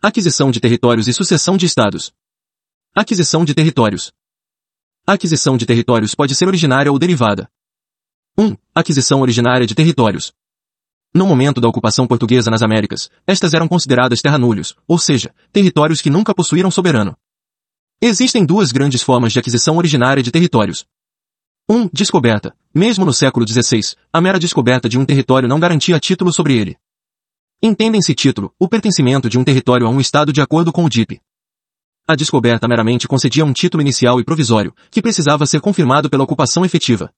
Aquisição de territórios e sucessão de estados. Aquisição de territórios. Aquisição de territórios pode ser originária ou derivada. 1. Aquisição originária de territórios. No momento da ocupação portuguesa nas Américas, estas eram consideradas terranulhos, ou seja, territórios que nunca possuíram soberano. Existem duas grandes formas de aquisição originária de territórios. 1. Um, descoberta. Mesmo no século XVI, a mera descoberta de um território não garantia título sobre ele. Entendem-se título, o pertencimento de um território a um Estado de acordo com o DIP. A descoberta meramente concedia um título inicial e provisório, que precisava ser confirmado pela ocupação efetiva.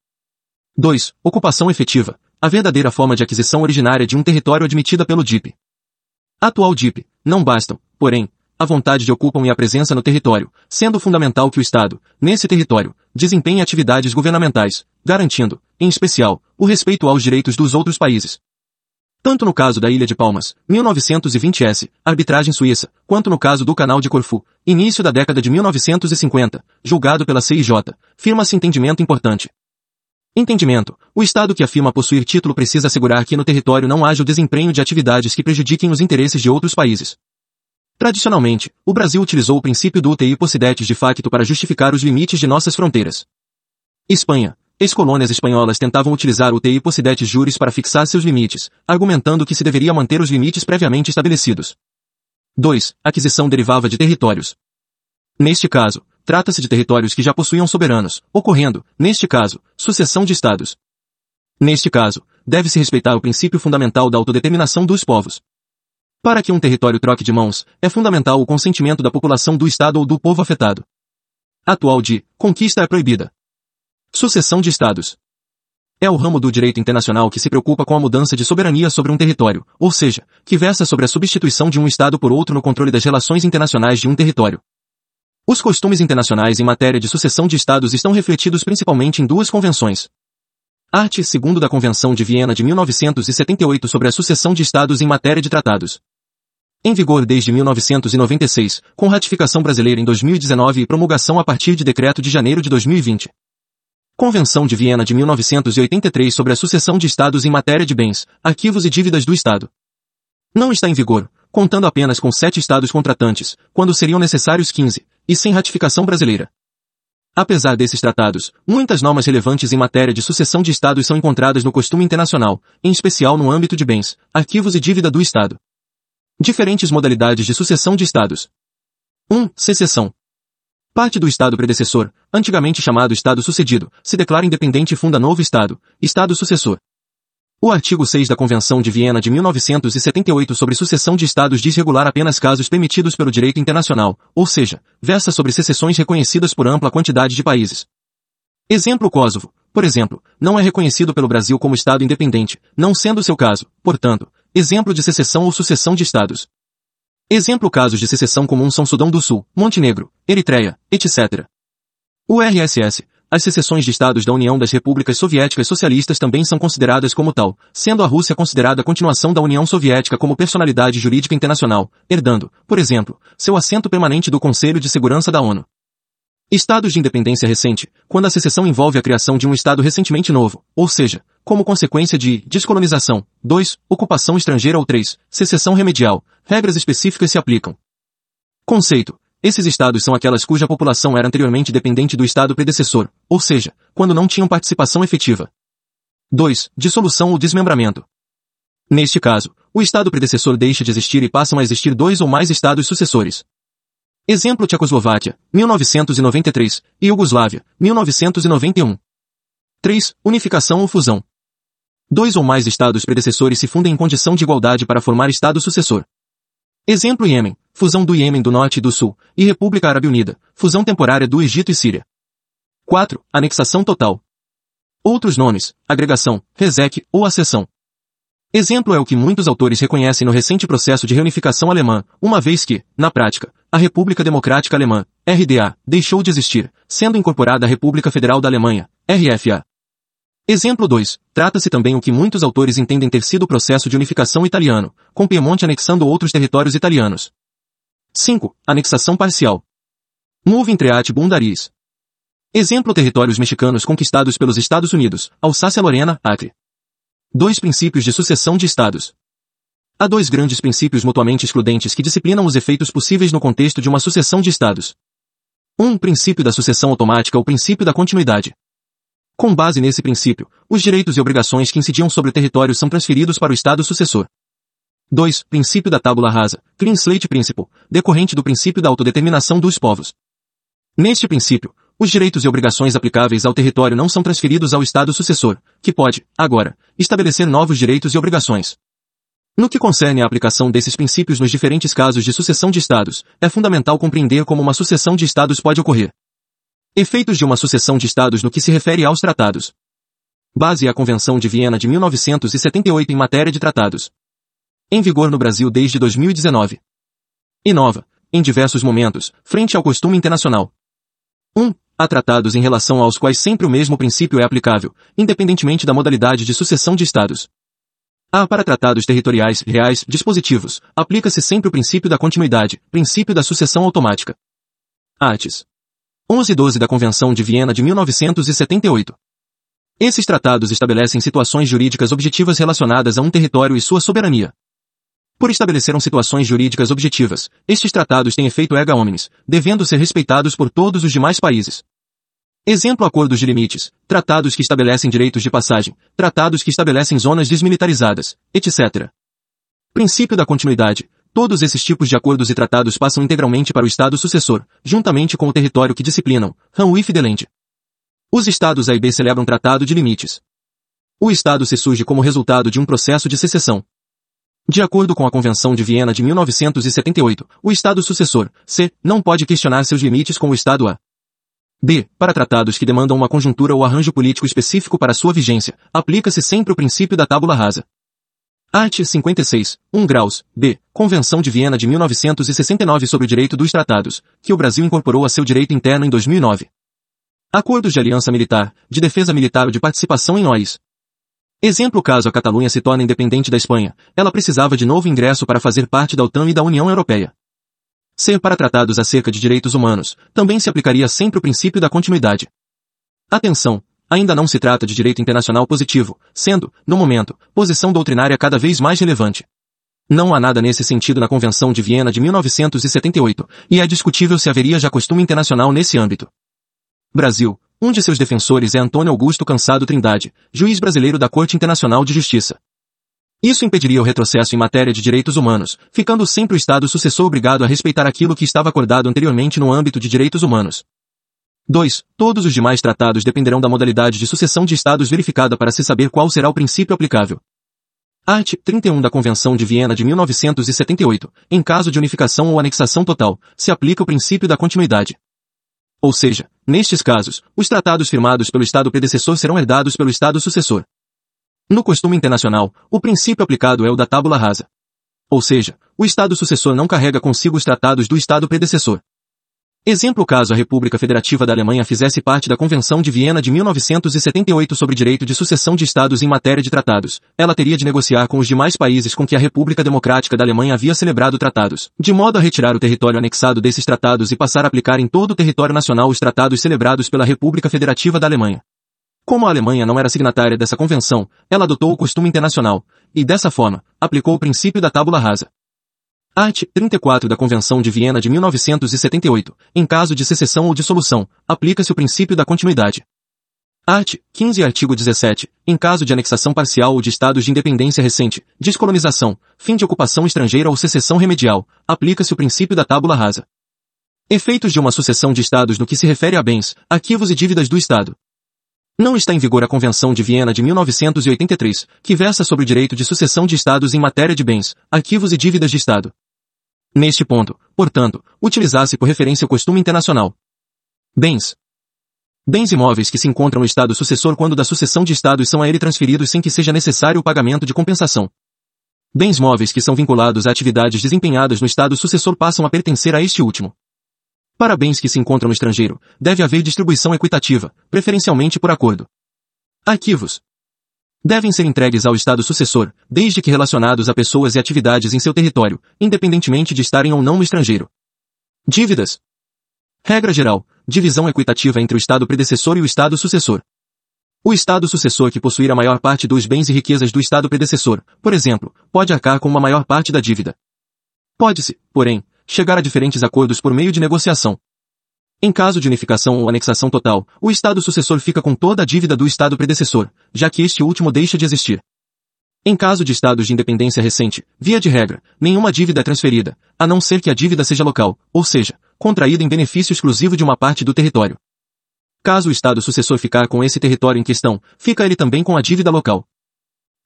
2. Ocupação efetiva a verdadeira forma de aquisição originária de um território admitida pelo DIP. Atual DIP, não bastam, porém, a vontade de ocupam e a presença no território, sendo fundamental que o Estado, nesse território, desempenhe atividades governamentais, garantindo, em especial, o respeito aos direitos dos outros países. Tanto no caso da Ilha de Palmas, 1920S, arbitragem suíça, quanto no caso do Canal de Corfu, início da década de 1950, julgado pela CIJ, firma-se entendimento importante. Entendimento. O Estado que afirma possuir título precisa assegurar que no território não haja o desempenho de atividades que prejudiquem os interesses de outros países. Tradicionalmente, o Brasil utilizou o princípio do UTI possidetis de facto para justificar os limites de nossas fronteiras. Espanha. Ex-colônias espanholas tentavam utilizar o UTI possidetis juris para fixar seus limites, argumentando que se deveria manter os limites previamente estabelecidos. 2. Aquisição derivava de territórios. Neste caso, Trata-se de territórios que já possuíam soberanos, ocorrendo, neste caso, sucessão de estados. Neste caso, deve-se respeitar o princípio fundamental da autodeterminação dos povos. Para que um território troque de mãos, é fundamental o consentimento da população do estado ou do povo afetado. Atual de conquista é proibida. Sucessão de estados. É o ramo do direito internacional que se preocupa com a mudança de soberania sobre um território, ou seja, que versa sobre a substituição de um estado por outro no controle das relações internacionais de um território. Os costumes internacionais em matéria de sucessão de estados estão refletidos principalmente em duas convenções. Art. 2 da Convenção de Viena de 1978 sobre a sucessão de estados em matéria de tratados. Em vigor desde 1996, com ratificação brasileira em 2019 e promulgação a partir de decreto de janeiro de 2020. Convenção de Viena de 1983 sobre a sucessão de estados em matéria de bens, arquivos e dívidas do Estado. Não está em vigor, contando apenas com sete estados contratantes, quando seriam necessários 15, e sem ratificação brasileira. Apesar desses tratados, muitas normas relevantes em matéria de sucessão de estados são encontradas no costume internacional, em especial no âmbito de bens, arquivos e dívida do Estado. Diferentes modalidades de sucessão de estados. 1. Secessão. Parte do Estado predecessor, antigamente chamado Estado sucedido, se declara independente e funda novo Estado, Estado sucessor. O artigo 6 da Convenção de Viena de 1978 sobre sucessão de estados diz regular apenas casos permitidos pelo direito internacional, ou seja, versa sobre secessões reconhecidas por ampla quantidade de países. Exemplo Kosovo, por exemplo, não é reconhecido pelo Brasil como Estado independente, não sendo seu caso, portanto, exemplo de secessão ou sucessão de estados. Exemplo casos de secessão comum são Sudão do Sul, Montenegro, Eritreia, etc. O RSS, as secessões de estados da União das Repúblicas Soviéticas Socialistas também são consideradas como tal, sendo a Rússia considerada a continuação da União Soviética como personalidade jurídica internacional, herdando, por exemplo, seu assento permanente do Conselho de Segurança da ONU. Estados de independência recente, quando a secessão envolve a criação de um Estado recentemente novo, ou seja, como consequência de descolonização, 2. Ocupação estrangeira ou 3. Secessão remedial, regras específicas se aplicam. Conceito. Esses estados são aquelas cuja população era anteriormente dependente do estado predecessor, ou seja, quando não tinham participação efetiva. 2. Dissolução ou desmembramento. Neste caso, o estado predecessor deixa de existir e passam a existir dois ou mais estados sucessores. Exemplo Tchecoslováquia, 1993, e Iugoslávia, 1991. 3. Unificação ou fusão. Dois ou mais estados predecessores se fundem em condição de igualdade para formar estado sucessor. Exemplo Iêmen, fusão do Iêmen do Norte e do Sul, e República Árabe Unida, fusão temporária do Egito e Síria. 4. Anexação total. Outros nomes, agregação, reseque ou acessão. Exemplo é o que muitos autores reconhecem no recente processo de reunificação alemã, uma vez que, na prática, a República Democrática Alemã, RDA, deixou de existir, sendo incorporada à República Federal da Alemanha, RFA. Exemplo 2. Trata-se também o que muitos autores entendem ter sido o processo de unificação italiano, com Piemonte anexando outros territórios italianos. 5. Anexação parcial. Move Intreat Bundaris. Exemplo territórios mexicanos conquistados pelos Estados Unidos, Alsácia-Lorena, Acre. Dois princípios de sucessão de estados. Há dois grandes princípios mutuamente excludentes que disciplinam os efeitos possíveis no contexto de uma sucessão de estados. Um princípio da sucessão automática ou princípio da continuidade. Com base nesse princípio, os direitos e obrigações que incidiam sobre o território são transferidos para o estado sucessor. 2. Princípio da tábula rasa, Clean Slate Principle, decorrente do princípio da autodeterminação dos povos. Neste princípio, os direitos e obrigações aplicáveis ao território não são transferidos ao Estado sucessor, que pode, agora, estabelecer novos direitos e obrigações. No que concerne à aplicação desses princípios nos diferentes casos de sucessão de Estados, é fundamental compreender como uma sucessão de Estados pode ocorrer. Efeitos de uma sucessão de Estados no que se refere aos tratados. Base a Convenção de Viena de 1978 em matéria de tratados. Em vigor no Brasil desde 2019. Inova, em diversos momentos, frente ao costume internacional. 1. Há tratados em relação aos quais sempre o mesmo princípio é aplicável, independentemente da modalidade de sucessão de Estados. Há para tratados territoriais, reais, dispositivos, aplica-se sempre o princípio da continuidade, princípio da sucessão automática. Artes. 11 e 12 da Convenção de Viena de 1978. Esses tratados estabelecem situações jurídicas objetivas relacionadas a um território e sua soberania. Por estabeleceram situações jurídicas objetivas, estes tratados têm efeito erga omnes, devendo ser respeitados por todos os demais países. Exemplo acordos de limites, tratados que estabelecem direitos de passagem, tratados que estabelecem zonas desmilitarizadas, etc. Princípio da continuidade. Todos esses tipos de acordos e tratados passam integralmente para o Estado sucessor, juntamente com o território que disciplinam, de Land. Os Estados A e B celebram tratado de limites. O Estado se surge como resultado de um processo de secessão, de acordo com a Convenção de Viena de 1978, o Estado sucessor, C, não pode questionar seus limites com o Estado A. D. Para tratados que demandam uma conjuntura ou arranjo político específico para sua vigência, aplica-se sempre o princípio da tábula rasa. Art. 56, 1 graus, B. Convenção de Viena de 1969 sobre o direito dos tratados, que o Brasil incorporou a seu direito interno em 2009. Acordos de aliança militar, de defesa militar ou de participação em OIS. Exemplo caso a Catalunha se torne independente da Espanha, ela precisava de novo ingresso para fazer parte da OTAN e da União Europeia. Ser para tratados acerca de direitos humanos, também se aplicaria sempre o princípio da continuidade. Atenção! Ainda não se trata de direito internacional positivo, sendo, no momento, posição doutrinária cada vez mais relevante. Não há nada nesse sentido na Convenção de Viena de 1978, e é discutível se haveria já costume internacional nesse âmbito. Brasil, um de seus defensores é Antônio Augusto Cansado Trindade, juiz brasileiro da Corte Internacional de Justiça. Isso impediria o retrocesso em matéria de direitos humanos, ficando sempre o Estado sucessor obrigado a respeitar aquilo que estava acordado anteriormente no âmbito de direitos humanos. 2. Todos os demais tratados dependerão da modalidade de sucessão de Estados verificada para se saber qual será o princípio aplicável. Art. 31 da Convenção de Viena de 1978. Em caso de unificação ou anexação total, se aplica o princípio da continuidade. Ou seja, nestes casos, os tratados firmados pelo Estado predecessor serão herdados pelo Estado sucessor. No costume internacional, o princípio aplicado é o da tábula rasa. Ou seja, o Estado sucessor não carrega consigo os tratados do Estado predecessor. Exemplo caso a República Federativa da Alemanha fizesse parte da Convenção de Viena de 1978 sobre direito de sucessão de Estados em matéria de tratados, ela teria de negociar com os demais países com que a República Democrática da Alemanha havia celebrado tratados, de modo a retirar o território anexado desses tratados e passar a aplicar em todo o território nacional os tratados celebrados pela República Federativa da Alemanha. Como a Alemanha não era signatária dessa convenção, ela adotou o costume internacional, e dessa forma, aplicou o princípio da tábula rasa. Art. 34 da Convenção de Viena de 1978. Em caso de secessão ou dissolução, aplica-se o princípio da continuidade. Art. 15 artigo 17. Em caso de anexação parcial ou de estados de independência recente, descolonização, fim de ocupação estrangeira ou secessão remedial, aplica-se o princípio da tábula rasa. Efeitos de uma sucessão de estados no que se refere a bens, arquivos e dívidas do Estado. Não está em vigor a Convenção de Viena de 1983, que versa sobre o direito de sucessão de Estados em matéria de bens, arquivos e dívidas de Estado. Neste ponto, portanto, utilizasse por referência o costume internacional. Bens. Bens imóveis que se encontram no Estado sucessor quando da sucessão de Estados são a ele transferidos sem que seja necessário o pagamento de compensação. Bens móveis que são vinculados a atividades desempenhadas no Estado sucessor passam a pertencer a este último. Para bens que se encontram no estrangeiro, deve haver distribuição equitativa, preferencialmente por acordo. Arquivos. Devem ser entregues ao Estado sucessor, desde que relacionados a pessoas e atividades em seu território, independentemente de estarem ou não no estrangeiro. Dívidas. Regra geral, divisão equitativa entre o Estado predecessor e o Estado sucessor. O Estado sucessor que possuir a maior parte dos bens e riquezas do Estado predecessor, por exemplo, pode arcar com uma maior parte da dívida. Pode-se, porém, chegar a diferentes acordos por meio de negociação. Em caso de unificação ou anexação total, o Estado sucessor fica com toda a dívida do Estado predecessor, já que este último deixa de existir. Em caso de estados de independência recente, via de regra, nenhuma dívida é transferida, a não ser que a dívida seja local, ou seja, contraída em benefício exclusivo de uma parte do território. Caso o Estado sucessor ficar com esse território em questão, fica ele também com a dívida local.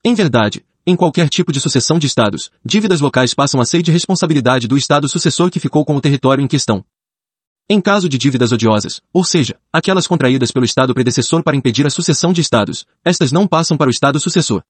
Em verdade, em qualquer tipo de sucessão de Estados, dívidas locais passam a ser de responsabilidade do Estado sucessor que ficou com o território em questão. Em caso de dívidas odiosas, ou seja, aquelas contraídas pelo Estado predecessor para impedir a sucessão de Estados, estas não passam para o Estado sucessor.